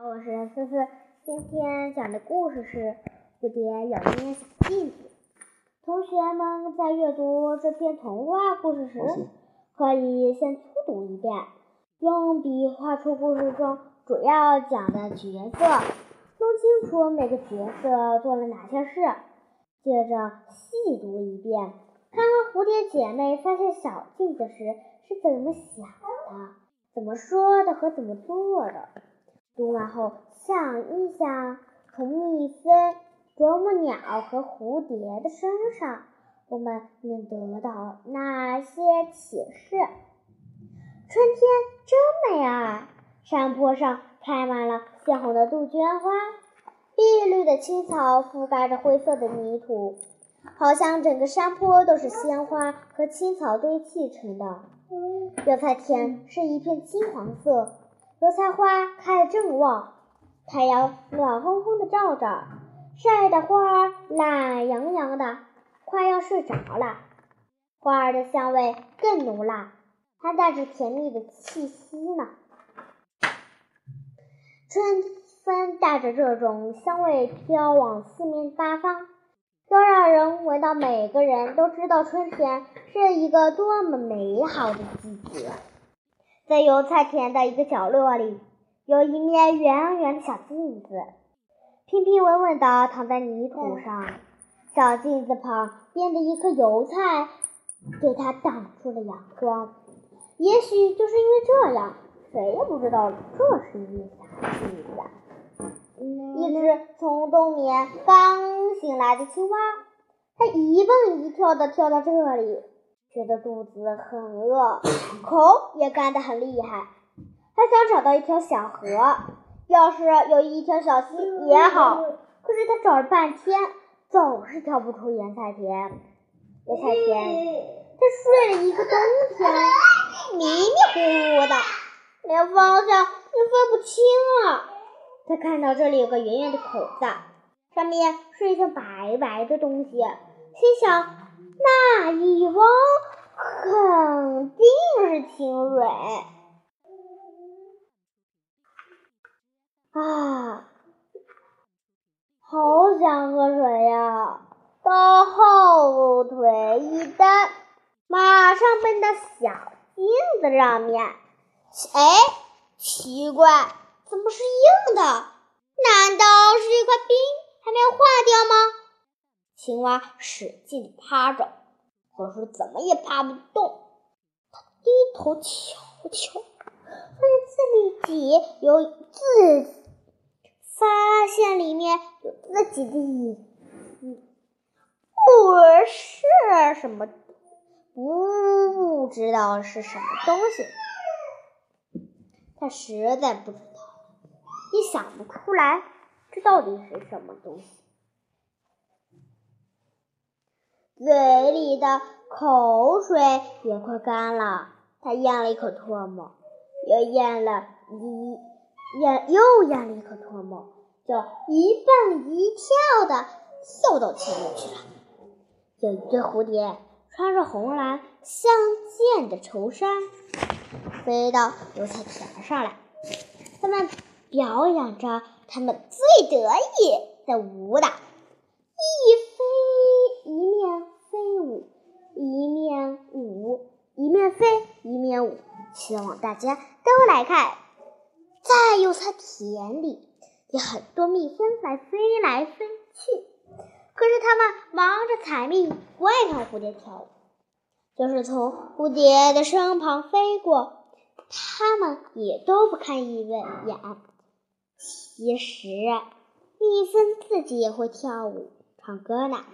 我是思思，今天讲的故事是《蝴蝶有一面小镜子》。同学们在阅读这篇童话故事时，可以先粗读一遍，用笔画出故事中主要讲的角色，弄清楚每个角色做了哪些事。接着细读一遍，看看蝴蝶姐妹发现小镜子时是怎么想的、怎么说的和怎么做的。读完后想一想，从蜜蜂、啄木鸟和蝴蝶的身上，我们能得到哪些启示？春天真美啊！山坡上开满了鲜红的杜鹃花，碧绿的青草覆盖着灰色的泥土，好像整个山坡都是鲜花和青草堆砌成的。油菜田是一片金黄色。油菜花开得正旺，太阳暖烘烘的照着，晒得花儿懒洋洋的，快要睡着了。花儿的香味更浓了，还带着甜蜜的气息呢。春风带着这种香味飘往四面八方，都让人闻到，每个人都知道春天是一个多么美好的季节。在油菜田的一个角落里，有一面圆圆的小镜子，平平稳稳地躺在泥土上。小镜子旁边的一颗油菜，给它挡住了阳光。也许就是因为这样，谁也不知道这是一面啥镜子。一只从冬眠刚醒来的青蛙，它一蹦一跳地跳到这里。觉得肚子很饿，口也干得很厉害，还想找到一条小河。要是有一条小溪也好，可是他找了半天，总是挑不出盐菜田。油菜田，他睡了一个冬天，迷迷糊糊的，连方向也分不清了。他看到这里有个圆圆的口子，上面是一层白白的东西，心想。那一汪肯定是清水啊！好想喝水呀！他后腿一蹬，马上奔到小镜子上面。哎，奇怪，怎么是硬的？难道是一块冰还没有化掉吗？青蛙使劲趴着，可是怎么也趴不动。他低头瞧瞧，发现自己有自，发现里面有自己的影子，不是什么，不知道是什么东西。他实在不知，也想不出来，这到底是什么东西。嘴里的口水也快干了，他咽了一口唾沫，又咽了一咽又咽了一口唾沫，就一蹦一跳的跳到前面去了。有一对蝴蝶穿着红蓝相间的绸衫，飞到油菜田上来，它们表演着它们最得意的舞蹈，一飞一面。飞舞，一面舞，一面飞，一面舞。希望大家都来看。在油菜田里，有很多蜜蜂来飞来飞去，可是它们忙着采蜜，不爱看蝴蝶跳舞。就是从蝴蝶的身旁飞过，它们也都不看一眼。其实，蜜蜂自己也会跳舞、唱歌呢。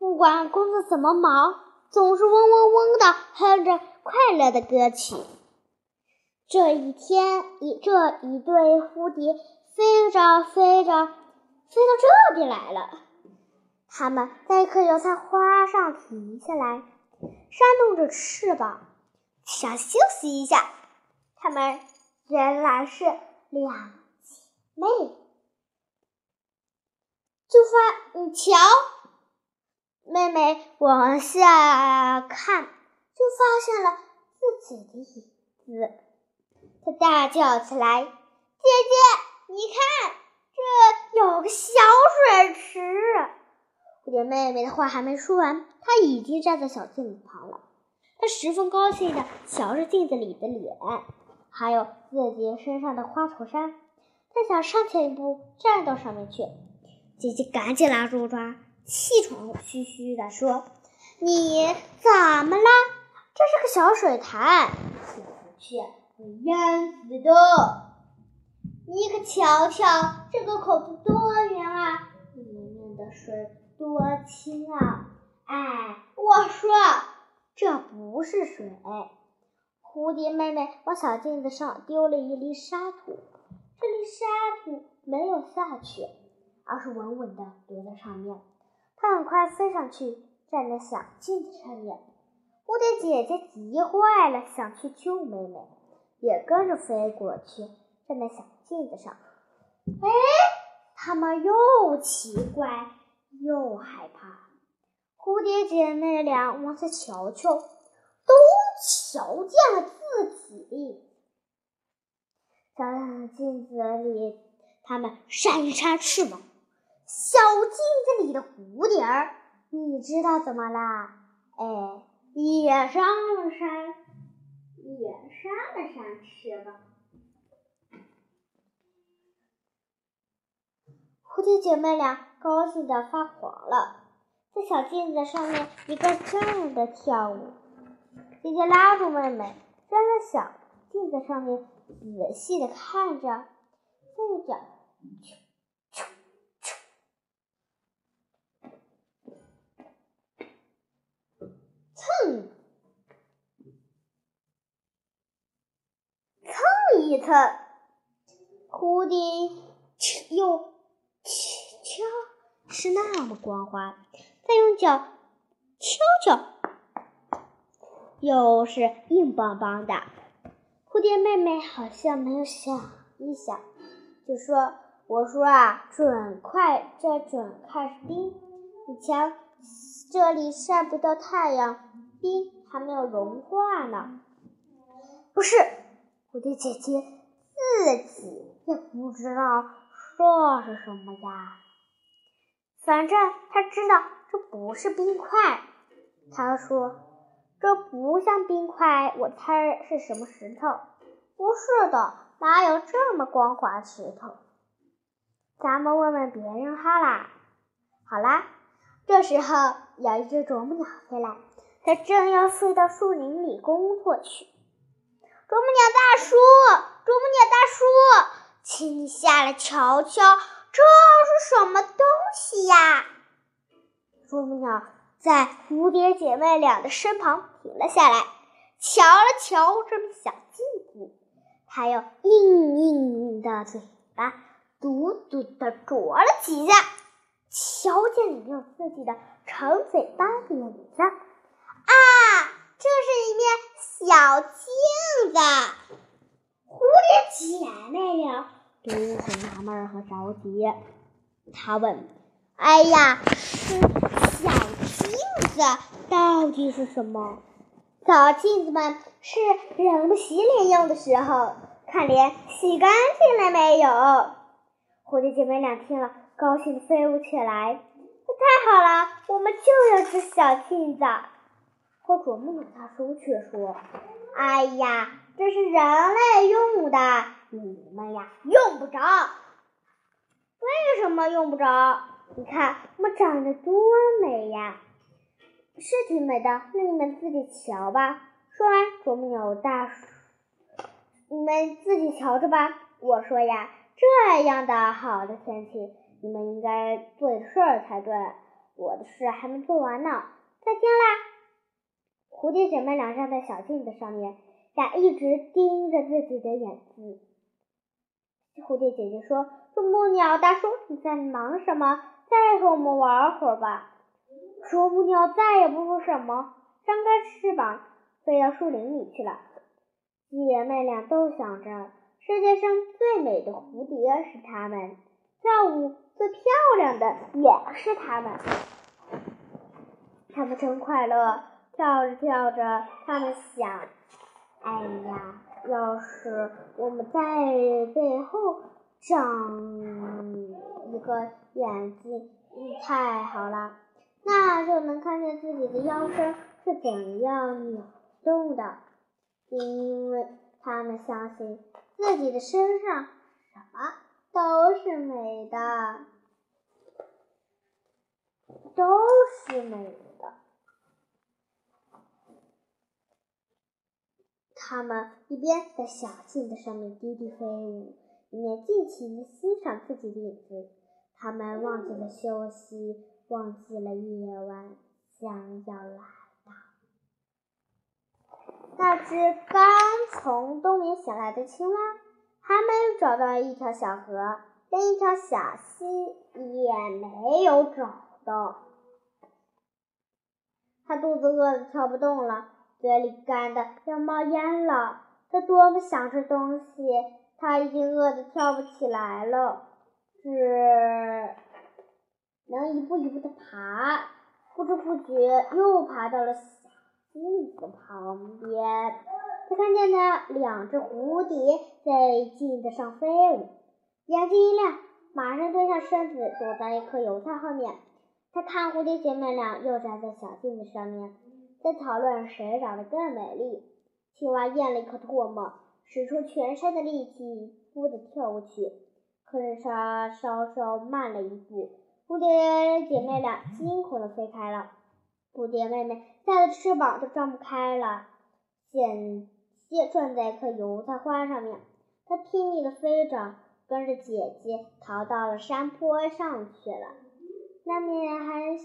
不管工作怎么忙，总是嗡嗡嗡的哼着快乐的歌曲。这一天，一这一对蝴蝶飞着飞着，飞到这边来了。它们在一棵油菜花上停下来，扇动着翅膀，想休息一下。它们原来是两妹。就发，你瞧。妹妹往下看，就发现了自己的影子。她大叫起来：“姐姐，你看，这有个小水池。蝴蝶妹妹的话还没说完，她已经站在小镜子旁了。她十分高兴地瞧着镜子里的脸，还有自己身上的花衬衫。他想上前一步站到上面去。姐姐赶紧拉住她，气喘吁吁地说：“你怎么了？这是个小水潭，进不去会淹死的。你可瞧瞧这个口子多圆啊，里面的水。”多清啊！哎，我说这不是水。蝴蝶妹妹往小镜子上丢了一粒沙土，这粒沙土没有下去，而是稳稳地留在上面。它很快飞上去，站在小镜子上面。蝴蝶姐姐急坏了，想去救妹妹，也跟着飞过去，站在小镜子上。哎，他们又奇怪。又害怕，蝴蝶姐妹俩往下瞧瞧，都瞧见了自己。小镜子里，它们扇一扇翅膀。小镜子里的蝴蝶儿，你知道怎么啦？哎，也扇了扇，也扇了扇翅膀。蝴蝶姐妹俩。高兴的发狂了，在小镜子上面一个劲的跳舞。姐姐拉住妹妹，站在小镜子上面仔细的看着，再又讲，蹭，蹭一蹭，蝴蝶又敲。是那么光滑，再用脚敲敲，又是硬邦邦的。蝴蝶妹妹好像没有想一想，就说：“我说啊，准快，这准快是冰。你瞧，这里晒不到太阳，冰还没有融化呢。”不是，蝴蝶姐姐自己也不知道这是什么呀。反正他知道这不是冰块，他说：“这不像冰块，我猜是什么石头？不是的，哪有这么光滑石头？咱们问问别人好啦。”好啦，这时候有一只啄木鸟飞来，它正要飞到树林里工作去。啄木鸟大叔，啄木鸟大叔，请你下来瞧瞧。这是什么东西呀？啄木鸟在蝴蝶姐妹俩的身旁停了下来，瞧了瞧这面小镜子，还有硬硬的嘴巴，嘟嘟的啄了几下，瞧见里面有自己的长嘴巴脸子。啊，这是一面小镜子！蝴蝶姐妹俩。都很纳闷和着急，他问：“哎呀，是小镜子到底是什么？小镜子们是人们洗脸用的时候，看脸洗干净了没有？”蝴蝶姐妹俩听了，高兴的飞舞起来。太好了，我们就要只小镜子。可啄木鸟大叔却说：“哎呀，这是人类用的。”你们呀，用不着。为什么用不着？你看我们长得多美呀，是挺美的。那你们自己瞧吧。说完，啄木鸟大叔，你们自己瞧着吧。我说呀，这样的好的天气，你们应该做点事儿才对。我的事还没做完呢。再见啦！蝴蝶姐妹俩站在小镜子上面，俩一直盯着自己的眼睛。蝴蝶姐姐说：“啄木鸟大叔，你在忙什么？再和我们玩会儿吧。”啄木鸟再也不说什么，张开翅膀飞到树林里去了。姐妹俩都想着，世界上最美的蝴蝶是它们，跳舞最漂亮的也是它们。它们真快乐，跳着跳着，它们想：“哎呀。”要是我们在背后长一个眼睛太好了，那就能看见自己的腰身是怎样扭动的，因为他们相信自己的身上什么都是美的，都是美的。他们一边在小镜子上面低低飞舞。一面尽情的欣赏自己的影子，他们忘记了休息，忘记了夜晚将要来到。那只刚从冬眠醒来的青蛙，还没有找到一条小河，连一条小溪也没有找到。它肚子饿得跳不动了，嘴里干的要冒烟了。它多么想吃东西！它已经饿得跳不起来了，只能一步一步的爬，不知不觉又爬到了小镜子旁边。他看见了两只蝴蝶在镜子上飞舞，眼睛一亮，马上蹲下身子躲在一颗油菜后面。他看蝴蝶姐妹俩又站在小镜子上面，在讨论谁长得更美丽。青蛙咽了一口唾沫。使出全身的力气，扑的跳过去，可是它稍稍慢了一步，蝴蝶姐妹俩惊恐的飞开了。蝴蝶妹妹吓得翅膀都张不开了，险些撞在一棵油菜花上面。她拼命的飞着，跟着姐姐逃到了山坡上去了。那面还，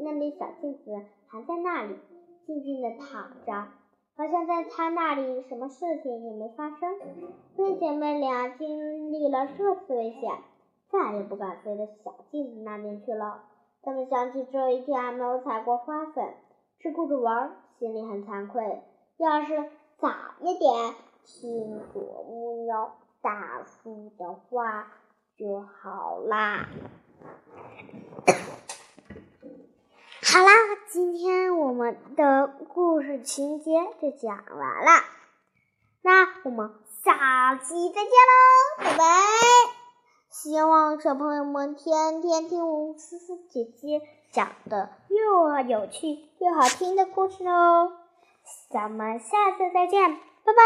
那面小镜子还在那里，静静的躺着。好像在她那里，什么事情也没发生。所以姐妹俩经历了这次危险，再也不敢飞到小镜子那边去了。他们想起这一天还没有采过花粉，只顾着玩，心里很惭愧。要是早一点听啄木鸟大叔的话就好啦。好啦，今天我们的故事情节就讲完了，那我们下期再见喽，拜拜！希望小朋友们天天听我思思姐姐讲的又有趣又好听的故事哦，咱们下次再见，拜拜！